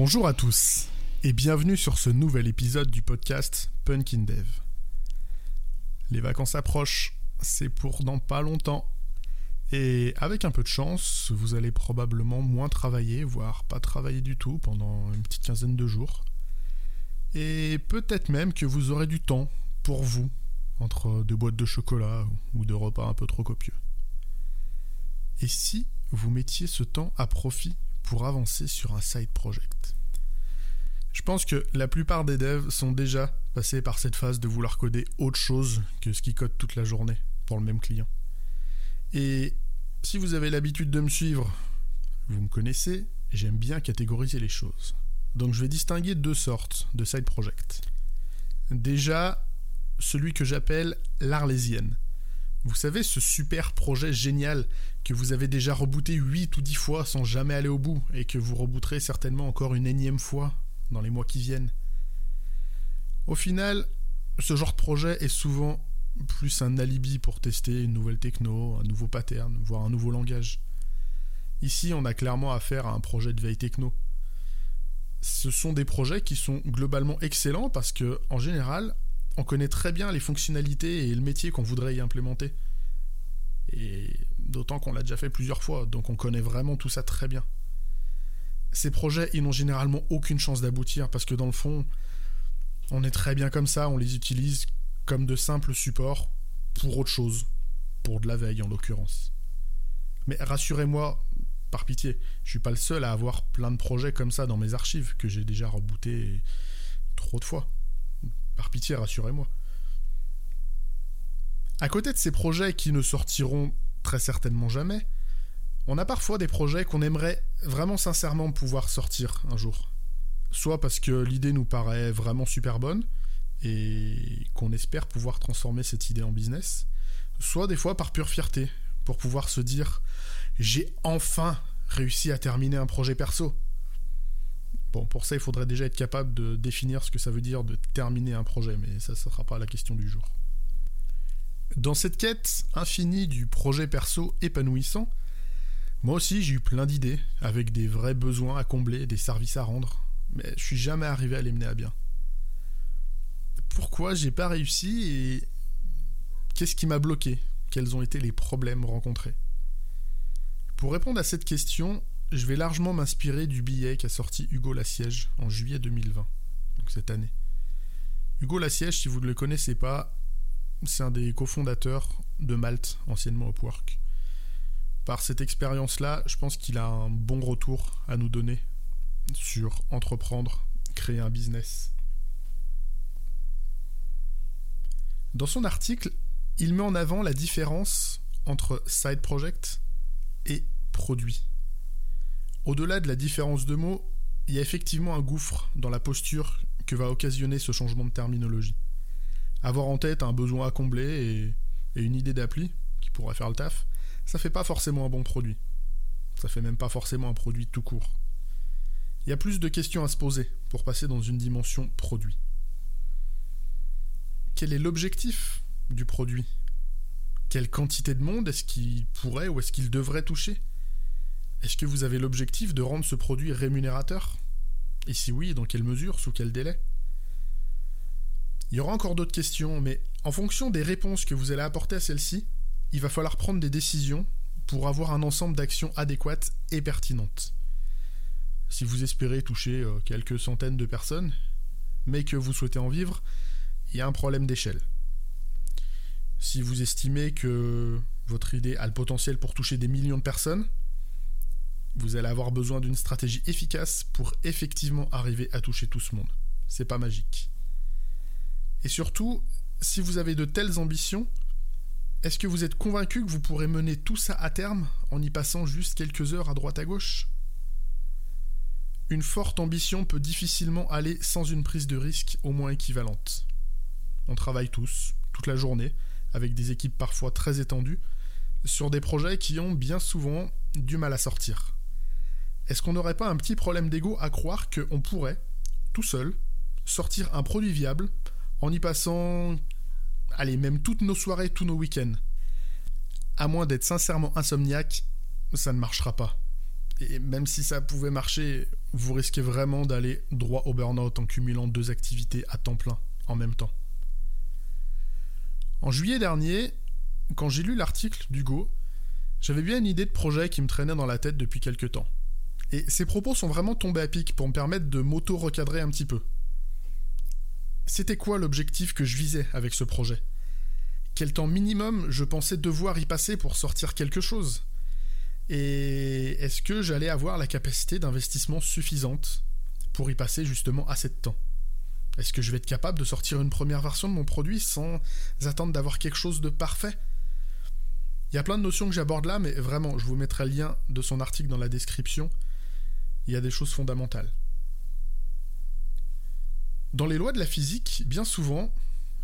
Bonjour à tous et bienvenue sur ce nouvel épisode du podcast Punkin Dev. Les vacances approchent, c'est pour dans pas longtemps. Et avec un peu de chance, vous allez probablement moins travailler, voire pas travailler du tout pendant une petite quinzaine de jours. Et peut-être même que vous aurez du temps pour vous, entre deux boîtes de chocolat ou de repas un peu trop copieux. Et si vous mettiez ce temps à profit pour avancer sur un side project Je pense que la plupart des devs sont déjà passés par cette phase de vouloir coder autre chose que ce qu'ils codent toute la journée pour le même client. Et si vous avez l'habitude de me suivre, vous me connaissez, j'aime bien catégoriser les choses. Donc je vais distinguer deux sortes de side project. Déjà, celui que j'appelle l'Arlésienne. Vous savez, ce super projet génial que vous avez déjà rebooté 8 ou 10 fois sans jamais aller au bout et que vous rebooterez certainement encore une énième fois dans les mois qui viennent. Au final, ce genre de projet est souvent plus un alibi pour tester une nouvelle techno, un nouveau pattern, voire un nouveau langage. Ici, on a clairement affaire à un projet de veille techno. Ce sont des projets qui sont globalement excellents parce que, en général, on connaît très bien les fonctionnalités et le métier qu'on voudrait y implémenter. Et d'autant qu'on l'a déjà fait plusieurs fois, donc on connaît vraiment tout ça très bien. Ces projets, ils n'ont généralement aucune chance d'aboutir parce que dans le fond, on est très bien comme ça, on les utilise comme de simples supports pour autre chose, pour de la veille en l'occurrence. Mais rassurez-moi, par pitié, je suis pas le seul à avoir plein de projets comme ça dans mes archives que j'ai déjà rebootés trop de fois. Par pitié, rassurez-moi. À côté de ces projets qui ne sortiront très certainement jamais, on a parfois des projets qu'on aimerait vraiment sincèrement pouvoir sortir un jour. Soit parce que l'idée nous paraît vraiment super bonne et qu'on espère pouvoir transformer cette idée en business, soit des fois par pure fierté, pour pouvoir se dire j'ai enfin réussi à terminer un projet perso. Bon, pour ça, il faudrait déjà être capable de définir ce que ça veut dire de terminer un projet, mais ça ne sera pas la question du jour. Dans cette quête infinie du projet perso épanouissant, moi aussi j'ai eu plein d'idées, avec des vrais besoins à combler, des services à rendre, mais je suis jamais arrivé à les mener à bien. Pourquoi j'ai pas réussi et qu'est-ce qui m'a bloqué? Quels ont été les problèmes rencontrés? Pour répondre à cette question, je vais largement m'inspirer du billet qu'a sorti Hugo Lassiège en juillet 2020, donc cette année. Hugo Lassiège, si vous ne le connaissez pas, c'est un des cofondateurs de Malte, anciennement Upwork. Par cette expérience-là, je pense qu'il a un bon retour à nous donner sur entreprendre, créer un business. Dans son article, il met en avant la différence entre side project et produit. Au-delà de la différence de mots, il y a effectivement un gouffre dans la posture que va occasionner ce changement de terminologie. Avoir en tête un besoin à combler et, une idée d'appli qui pourrait faire le taf, ça fait pas forcément un bon produit. Ça fait même pas forcément un produit tout court. Il y a plus de questions à se poser pour passer dans une dimension produit. Quel est l'objectif du produit? Quelle quantité de monde est-ce qu'il pourrait ou est-ce qu'il devrait toucher? Est-ce que vous avez l'objectif de rendre ce produit rémunérateur? Et si oui, dans quelle mesure, sous quel délai? Il y aura encore d'autres questions, mais en fonction des réponses que vous allez apporter à celles-ci, il va falloir prendre des décisions pour avoir un ensemble d'actions adéquates et pertinentes. Si vous espérez toucher euh, quelques centaines de personnes, mais que vous souhaitez en vivre, il y a un problème d'échelle. Si vous estimez que votre idée a le potentiel pour toucher des millions de personnes, vous allez avoir besoin d'une stratégie efficace pour effectivement arriver à toucher tout ce monde. C'est pas magique. Et surtout, si vous avez de telles ambitions, est-ce que vous êtes convaincu que vous pourrez mener tout ça à terme en y passant juste quelques heures à droite à gauche? Une forte ambition peut difficilement aller sans une prise de risque au moins équivalente. On travaille tous, toute la journée, avec des équipes parfois très étendues, sur des projets qui ont bien souvent du mal à sortir est-ce qu'on n'aurait pas un petit problème d'ego à croire qu'on pourrait, tout seul, sortir un produit viable en y passant, allez, même toutes nos soirées, tous nos week-ends? À moins d'être sincèrement insomniaque, ça ne marchera pas. Et même si ça pouvait marcher, vous risquez vraiment d'aller droit au burn-out en cumulant deux activités à temps plein en même temps. En juillet dernier, quand j'ai lu l'article d'Hugo, j'avais bien une idée de projet qui me traînait dans la tête depuis quelques temps. Et ces propos sont vraiment tombés à pic pour me permettre de m'auto-recadrer un petit peu. C'était quoi l'objectif que je visais avec ce projet? Quel temps minimum je pensais devoir y passer pour sortir quelque chose? Et est-ce que j'allais avoir la capacité d'investissement suffisante pour y passer justement assez de temps? Est-ce que je vais être capable de sortir une première version de mon produit sans attendre d'avoir quelque chose de parfait? Il y a plein de notions que j'aborde là, mais vraiment, je vous mettrai le lien de son article dans la description. Il y a des choses fondamentales. Dans les lois de la physique, bien souvent,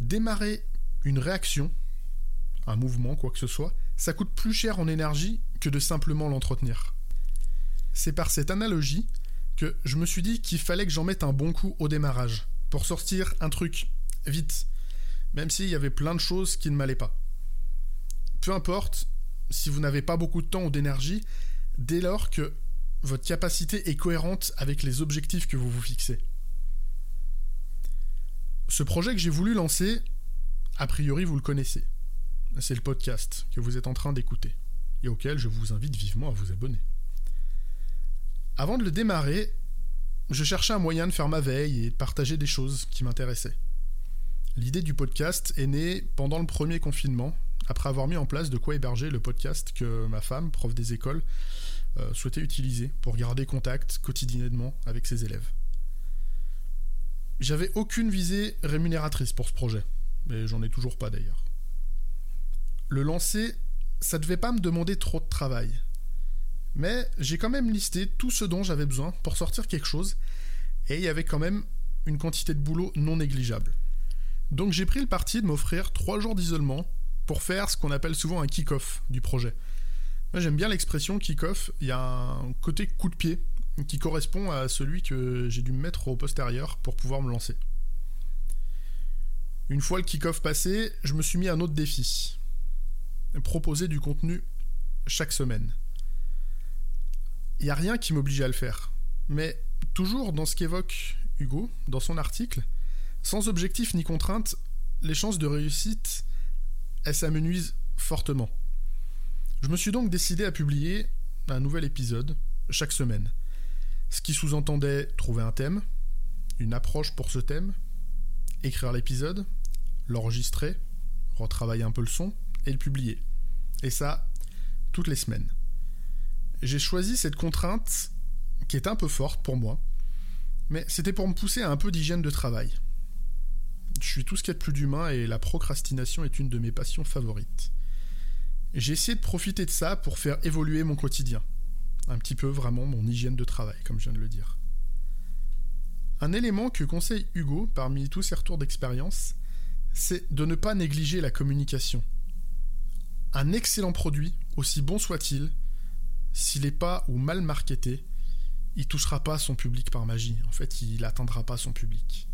démarrer une réaction, un mouvement, quoi que ce soit, ça coûte plus cher en énergie que de simplement l'entretenir. C'est par cette analogie que je me suis dit qu'il fallait que j'en mette un bon coup au démarrage, pour sortir un truc vite, même s'il y avait plein de choses qui ne m'allaient pas peu importe si vous n'avez pas beaucoup de temps ou d'énergie, dès lors que votre capacité est cohérente avec les objectifs que vous vous fixez. Ce projet que j'ai voulu lancer, a priori vous le connaissez. C'est le podcast que vous êtes en train d'écouter et auquel je vous invite vivement à vous abonner. Avant de le démarrer, je cherchais un moyen de faire ma veille et de partager des choses qui m'intéressaient. L'idée du podcast est née pendant le premier confinement, après avoir mis en place de quoi héberger le podcast que ma femme, prof des écoles, euh, souhaitait utiliser pour garder contact quotidiennement avec ses élèves. J'avais aucune visée rémunératrice pour ce projet, mais j'en ai toujours pas d'ailleurs. Le lancer, ça devait pas me demander trop de travail. Mais j'ai quand même listé tout ce dont j'avais besoin pour sortir quelque chose, et il y avait quand même une quantité de boulot non négligeable. Donc j'ai pris le parti de m'offrir trois jours d'isolement pour faire ce qu'on appelle souvent un kick-off du projet. Moi j'aime bien l'expression kick-off, il y a un côté coup de pied qui correspond à celui que j'ai dû me mettre au postérieur pour pouvoir me lancer. Une fois le kick-off passé, je me suis mis un autre défi. Proposer du contenu chaque semaine. Il n'y a rien qui m'oblige à le faire. Mais toujours dans ce qu'évoque Hugo, dans son article, sans objectif ni contrainte, les chances de réussite elle s'amenuise fortement. Je me suis donc décidé à publier un nouvel épisode chaque semaine. Ce qui sous-entendait trouver un thème, une approche pour ce thème, écrire l'épisode, l'enregistrer, retravailler un peu le son et le publier. Et ça, toutes les semaines. J'ai choisi cette contrainte qui est un peu forte pour moi, mais c'était pour me pousser à un peu d'hygiène de travail. Je suis tout ce qu'il y a de plus d'humain et la procrastination est une de mes passions favorites. J'ai essayé de profiter de ça pour faire évoluer mon quotidien. Un petit peu vraiment mon hygiène de travail, comme je viens de le dire. Un élément que conseille Hugo parmi tous ses retours d'expérience, c'est de ne pas négliger la communication. Un excellent produit, aussi bon soit-il, s'il n'est pas ou mal marketé, il touchera pas son public par magie. En fait, il n'atteindra pas son public.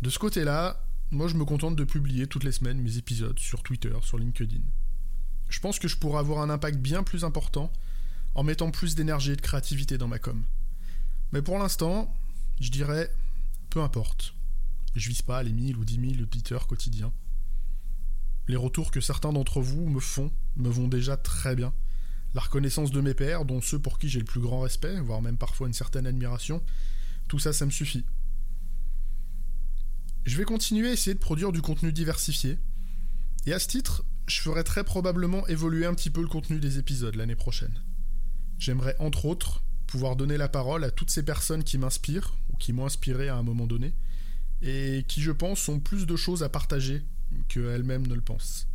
De ce côté-là, moi je me contente de publier toutes les semaines mes épisodes sur Twitter, sur LinkedIn. Je pense que je pourrais avoir un impact bien plus important en mettant plus d'énergie et de créativité dans ma com. Mais pour l'instant, je dirais peu importe. Je vise pas les 1000 ou 10 000 auditeurs quotidiens. Les retours que certains d'entre vous me font me vont déjà très bien. La reconnaissance de mes pairs, dont ceux pour qui j'ai le plus grand respect, voire même parfois une certaine admiration, tout ça, ça me suffit. Je vais continuer à essayer de produire du contenu diversifié. Et à ce titre, je ferai très probablement évoluer un petit peu le contenu des épisodes l'année prochaine. J'aimerais entre autres pouvoir donner la parole à toutes ces personnes qui m'inspirent ou qui m'ont inspiré à un moment donné et qui je pense ont plus de choses à partager qu'elles-mêmes ne le pensent.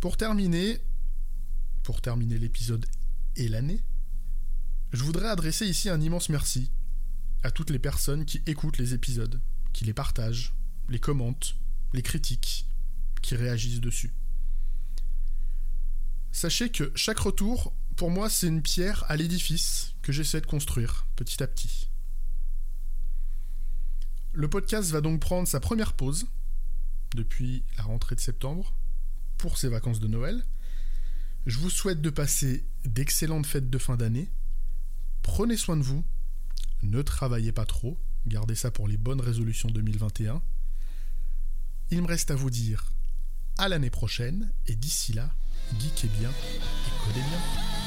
Pour terminer, pour terminer l'épisode et l'année, je voudrais adresser ici un immense merci à toutes les personnes qui écoutent les épisodes, qui les partagent, les commentent, les critiquent, qui réagissent dessus. Sachez que chaque retour, pour moi, c'est une pierre à l'édifice que j'essaie de construire petit à petit. Le podcast va donc prendre sa première pause depuis la rentrée de septembre pour ses vacances de Noël. Je vous souhaite de passer d'excellentes fêtes de fin d'année. Prenez soin de vous. Ne travaillez pas trop. Gardez ça pour les bonnes résolutions 2021. Il me reste à vous dire à l'année prochaine et d'ici là, geekez bien et codez bien.